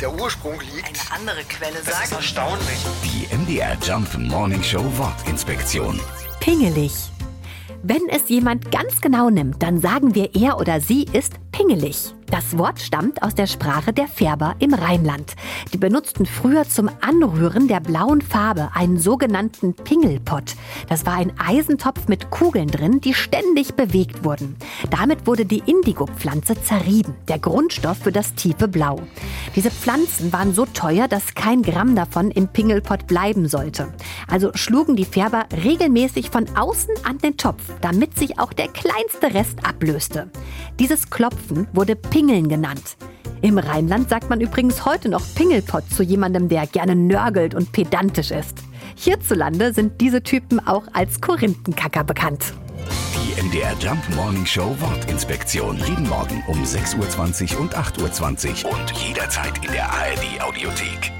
der Ursprung liegt. Eine andere Quelle Das ist sagt. erstaunlich. Die MDR Jump Morning Show Wortinspektion. Pingelig. Wenn es jemand ganz genau nimmt, dann sagen wir, er oder sie ist pingelig. Das Wort stammt aus der Sprache der Färber im Rheinland. Die benutzten früher zum Anrühren der blauen Farbe einen sogenannten Pingelpott. Das war ein Eisentopf mit Kugeln drin, die ständig bewegt wurden. Damit wurde die Indigo-Pflanze zerrieben, der Grundstoff für das tiefe Blau. Diese Pflanzen waren so teuer, dass kein Gramm davon im Pingelpott bleiben sollte. Also schlugen die Färber regelmäßig von außen an den Topf, damit sich auch der kleinste Rest ablöste. Dieses Klopfen wurde Pingeln genannt. Im Rheinland sagt man übrigens heute noch Pingelpott zu jemandem, der gerne nörgelt und pedantisch ist. Hierzulande sind diese Typen auch als Korinthenkacker bekannt. Die MDR Jump Morning Show Wortinspektion. Jeden Morgen um 6.20 Uhr und 8.20 Uhr und jederzeit in der ARD Audiothek.